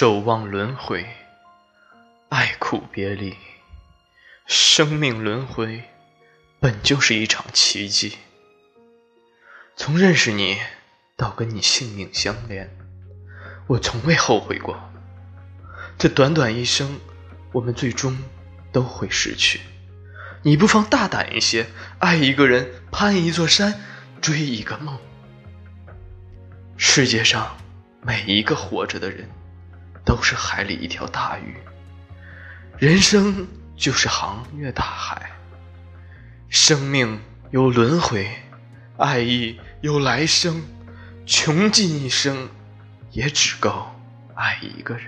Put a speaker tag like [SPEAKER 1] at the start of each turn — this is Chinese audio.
[SPEAKER 1] 守望轮回，爱苦别离，生命轮回本就是一场奇迹。从认识你到跟你性命相连，我从未后悔过。这短短一生，我们最终都会失去。你不妨大胆一些，爱一个人，攀一座山，追一个梦。世界上每一个活着的人。都是海里一条大鱼，人生就是航越大海，生命有轮回，爱意有来生，穷尽一生，也只够爱一个人。